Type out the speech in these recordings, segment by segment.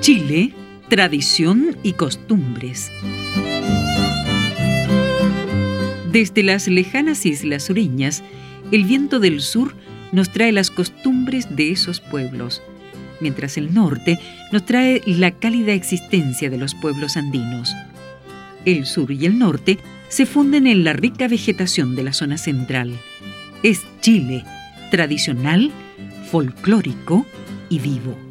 Chile, tradición y costumbres. Desde las lejanas islas sureñas, el viento del sur nos trae las costumbres de esos pueblos, mientras el norte nos trae la cálida existencia de los pueblos andinos. El sur y el norte se funden en la rica vegetación de la zona central. Es Chile, tradicional, folclórico y vivo.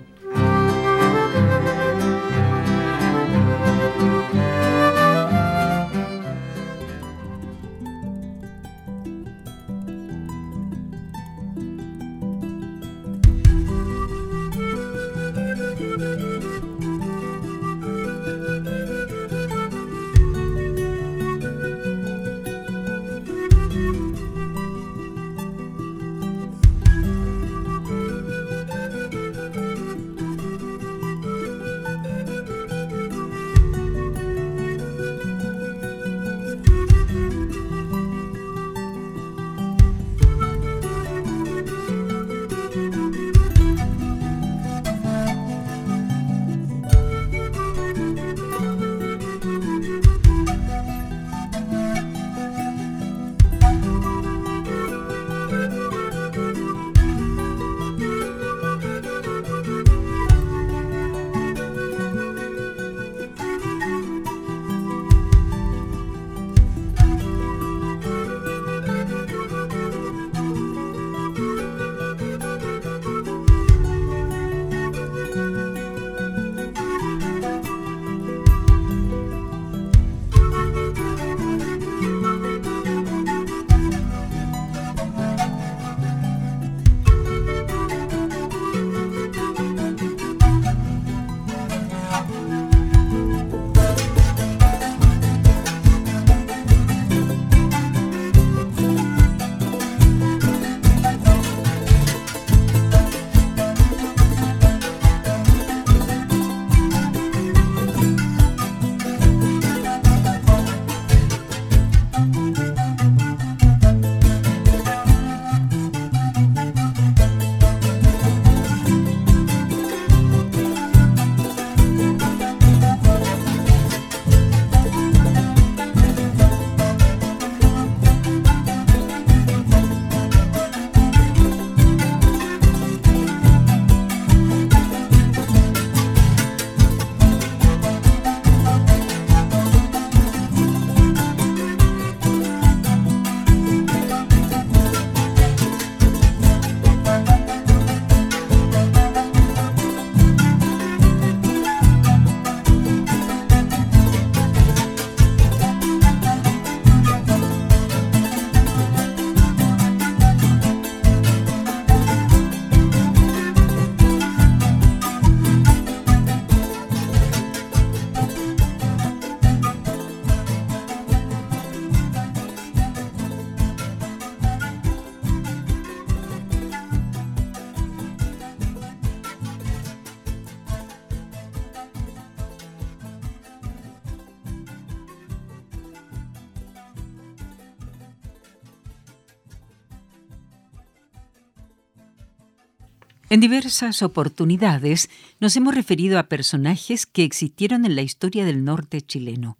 En diversas oportunidades nos hemos referido a personajes que existieron en la historia del norte chileno.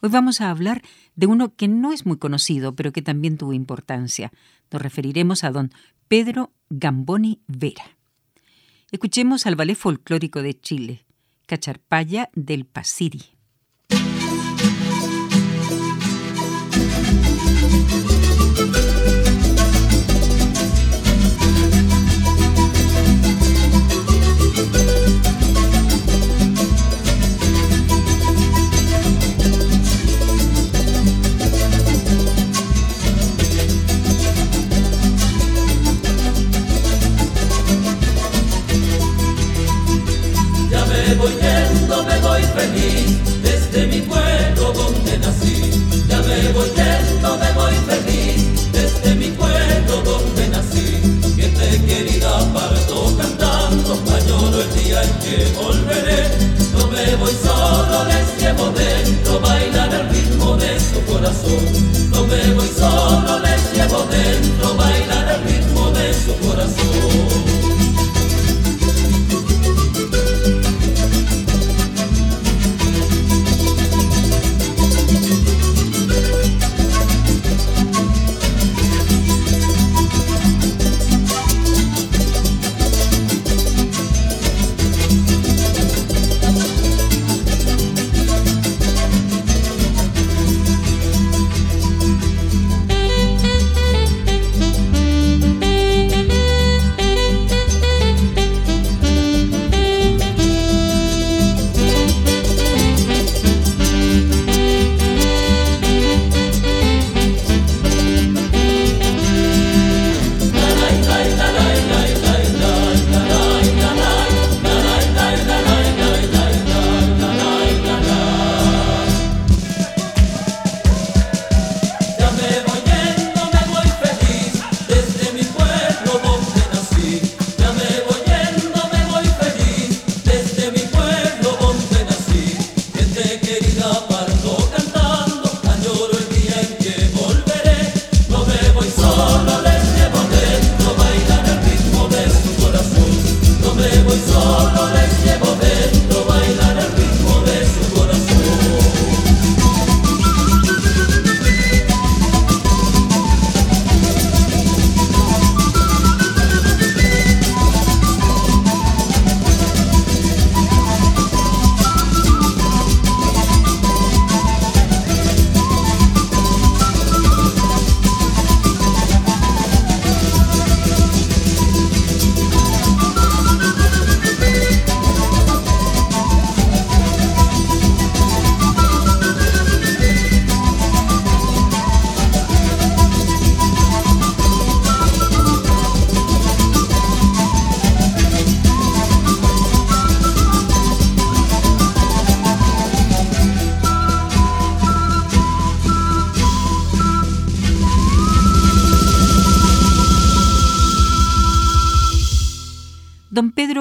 Hoy vamos a hablar de uno que no es muy conocido, pero que también tuvo importancia. Nos referiremos a don Pedro Gamboni Vera. Escuchemos al ballet folclórico de Chile, Cacharpaya del Pasiri.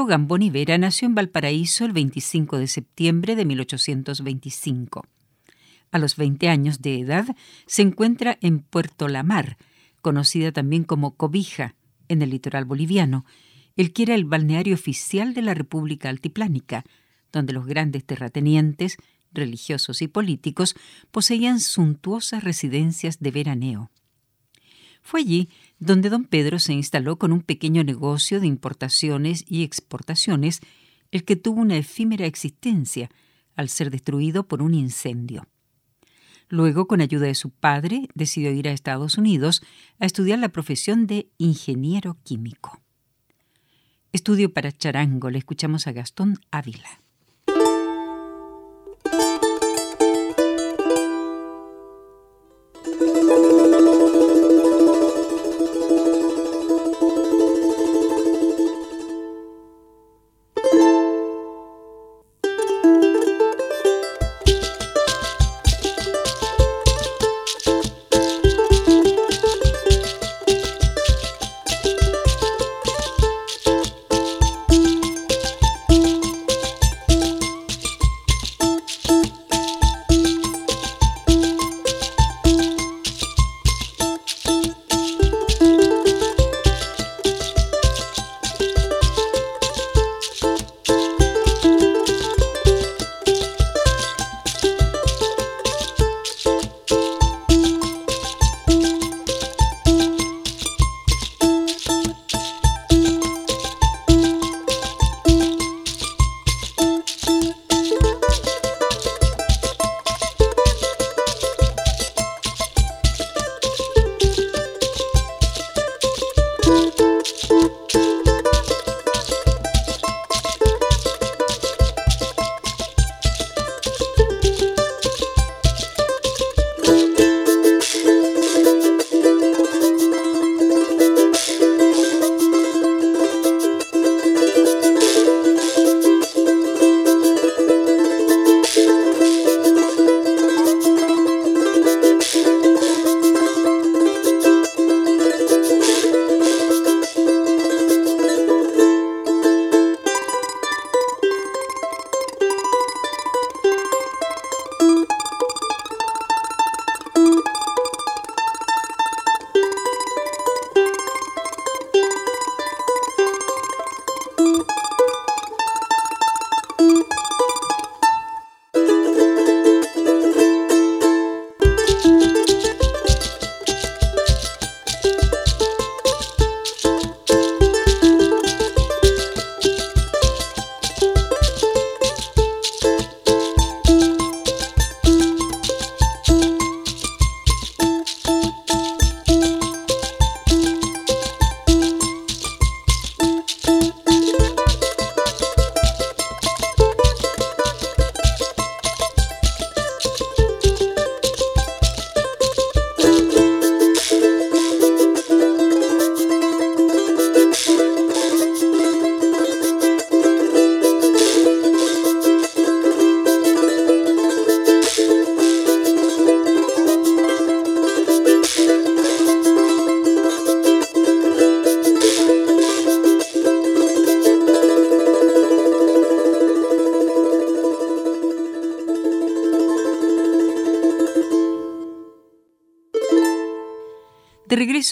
Gamboni Vera nació en Valparaíso el 25 de septiembre de 1825. A los 20 años de edad se encuentra en Puerto Lamar, conocida también como Cobija, en el litoral boliviano, el que era el balneario oficial de la República Altiplánica, donde los grandes terratenientes, religiosos y políticos poseían suntuosas residencias de veraneo. Fue allí donde don Pedro se instaló con un pequeño negocio de importaciones y exportaciones, el que tuvo una efímera existencia al ser destruido por un incendio. Luego, con ayuda de su padre, decidió ir a Estados Unidos a estudiar la profesión de ingeniero químico. Estudio para charango, le escuchamos a Gastón Ávila.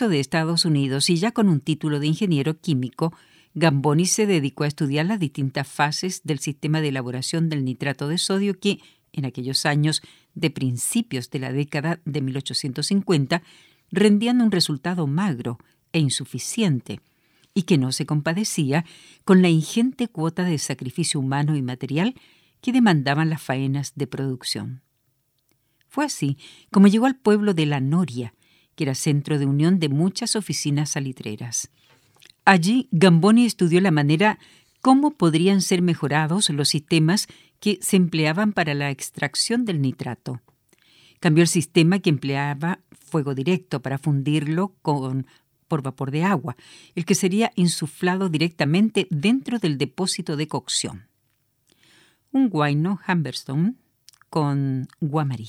De Estados Unidos y ya con un título de ingeniero químico, Gamboni se dedicó a estudiar las distintas fases del sistema de elaboración del nitrato de sodio que, en aquellos años de principios de la década de 1850, rendían un resultado magro e insuficiente, y que no se compadecía con la ingente cuota de sacrificio humano y material que demandaban las faenas de producción. Fue así como llegó al pueblo de La Noria, que era centro de unión de muchas oficinas salitreras. Allí, Gamboni estudió la manera cómo podrían ser mejorados los sistemas que se empleaban para la extracción del nitrato. Cambió el sistema que empleaba fuego directo para fundirlo con, por vapor de agua, el que sería insuflado directamente dentro del depósito de cocción. Un guayno Humberstone con guamari.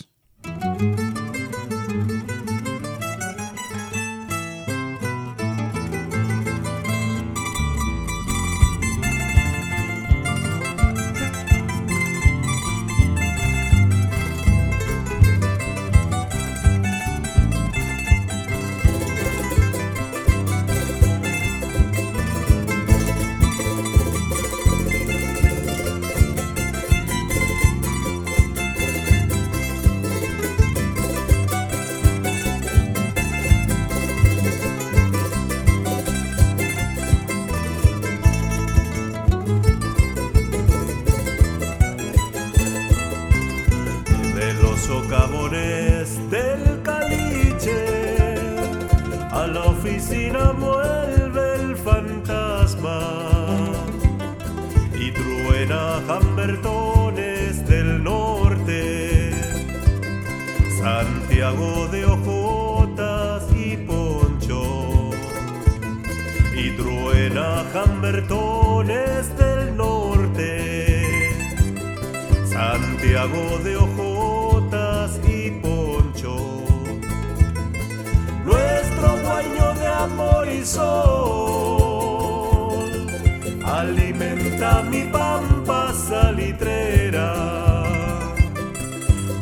Alimenta mi pampa salitrera,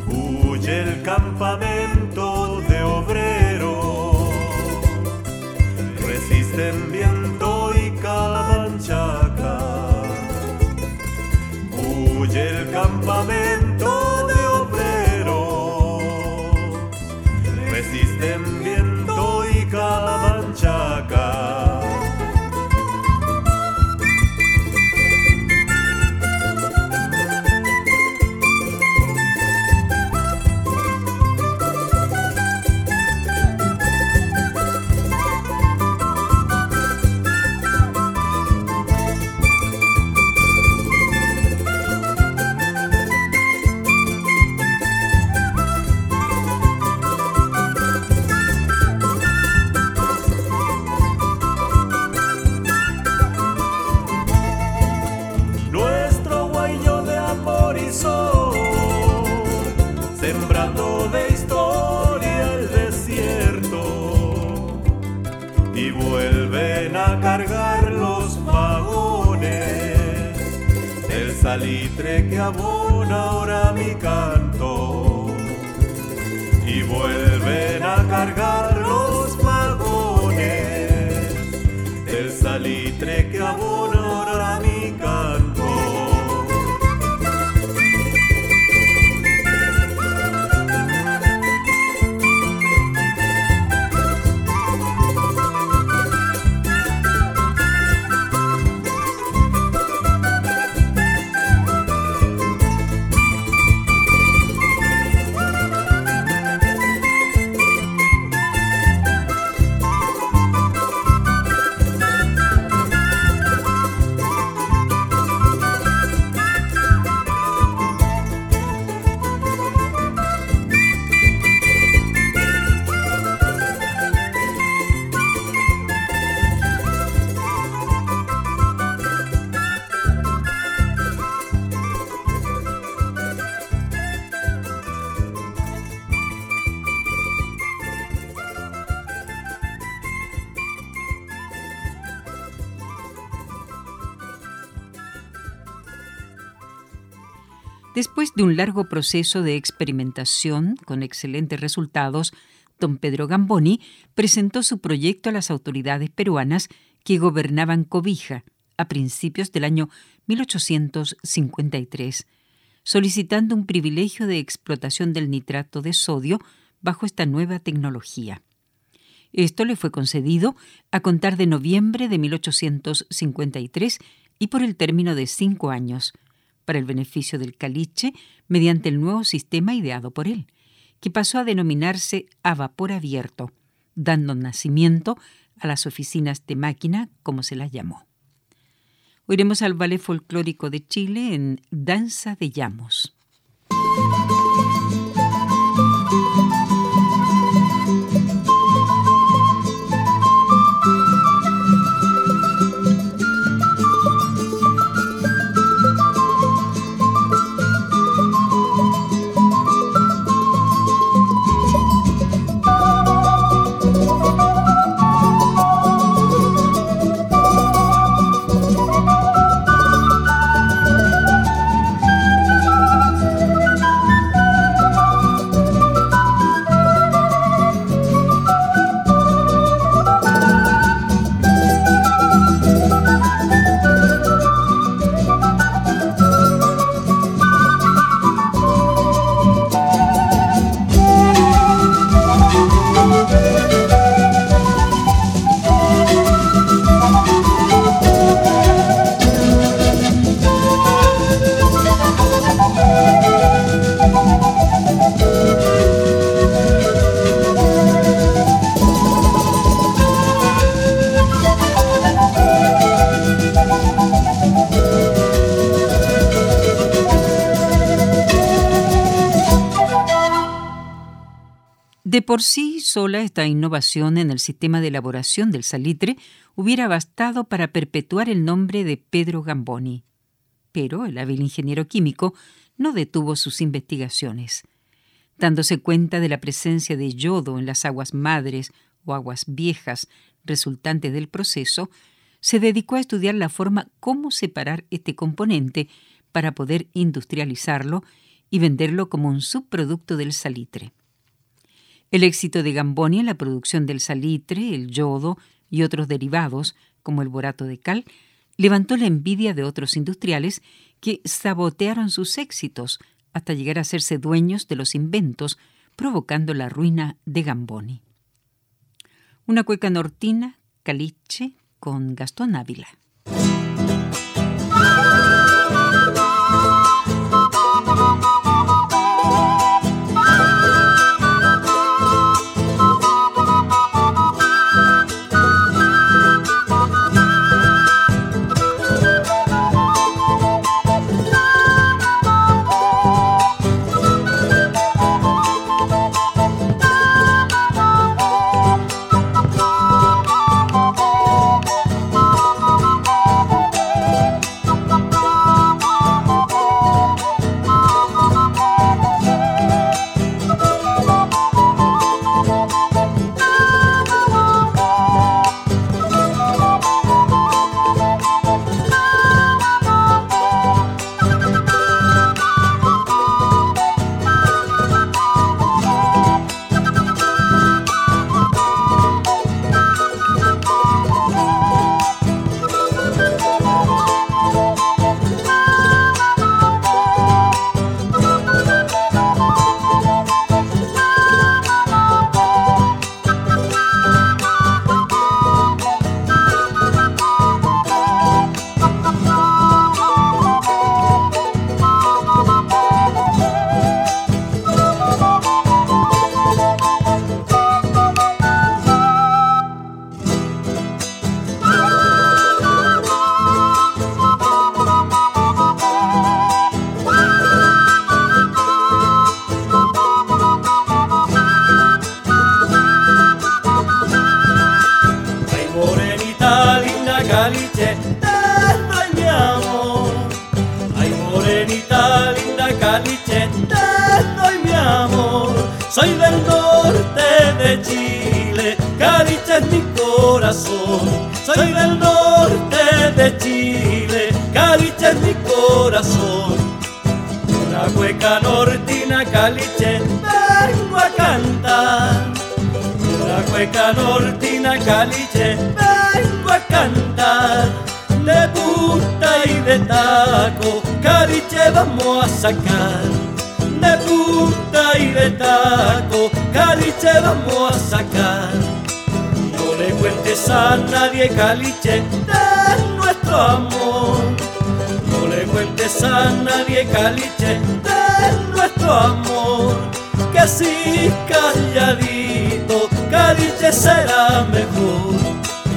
huye el campamento Después de un largo proceso de experimentación con excelentes resultados, don Pedro Gamboni presentó su proyecto a las autoridades peruanas que gobernaban Cobija a principios del año 1853, solicitando un privilegio de explotación del nitrato de sodio bajo esta nueva tecnología. Esto le fue concedido a contar de noviembre de 1853 y por el término de cinco años, para el beneficio del caliche mediante el nuevo sistema ideado por él, que pasó a denominarse a vapor abierto, dando nacimiento a las oficinas de máquina, como se las llamó. Oiremos al ballet folclórico de Chile en Danza de Llamos. Por sí sola esta innovación en el sistema de elaboración del salitre hubiera bastado para perpetuar el nombre de Pedro Gamboni. Pero el hábil ingeniero químico no detuvo sus investigaciones. Dándose cuenta de la presencia de yodo en las aguas madres o aguas viejas resultantes del proceso, se dedicó a estudiar la forma cómo separar este componente para poder industrializarlo y venderlo como un subproducto del salitre. El éxito de Gamboni en la producción del salitre, el yodo y otros derivados, como el borato de cal, levantó la envidia de otros industriales que sabotearon sus éxitos hasta llegar a hacerse dueños de los inventos, provocando la ruina de Gamboni. Una cueca nortina, caliche, con Gastón Ávila. Una cueca nortina, Caliche, vengo a cantar. Una cueca nortina, Caliche, vengo a cantar. De punta y de taco, Caliche vamos a sacar. De punta y de taco, Caliche vamos a sacar le cuentes a nadie caliche de nuestro amor. No cuentes a nadie caliche de nuestro amor. Que así calladito, caliche será mejor.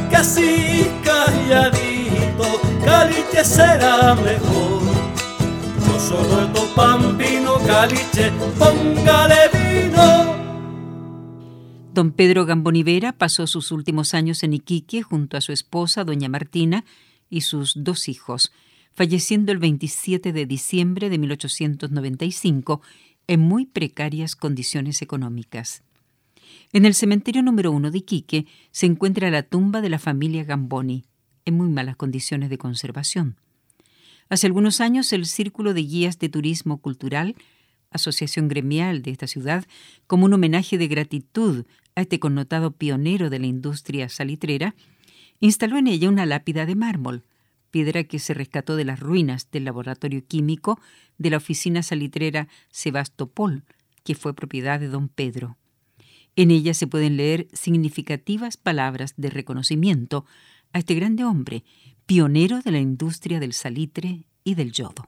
Que así calladito, caliche será mejor. Yo solo el pampino caliche, póngale vino Don Pedro Gambonivera pasó sus últimos años en Iquique junto a su esposa, doña Martina, y sus dos hijos, falleciendo el 27 de diciembre de 1895 en muy precarias condiciones económicas. En el cementerio número uno de Iquique se encuentra la tumba de la familia Gamboni, en muy malas condiciones de conservación. Hace algunos años el Círculo de Guías de Turismo Cultural asociación gremial de esta ciudad, como un homenaje de gratitud a este connotado pionero de la industria salitrera, instaló en ella una lápida de mármol, piedra que se rescató de las ruinas del laboratorio químico de la oficina salitrera Sebastopol, que fue propiedad de don Pedro. En ella se pueden leer significativas palabras de reconocimiento a este grande hombre, pionero de la industria del salitre y del yodo.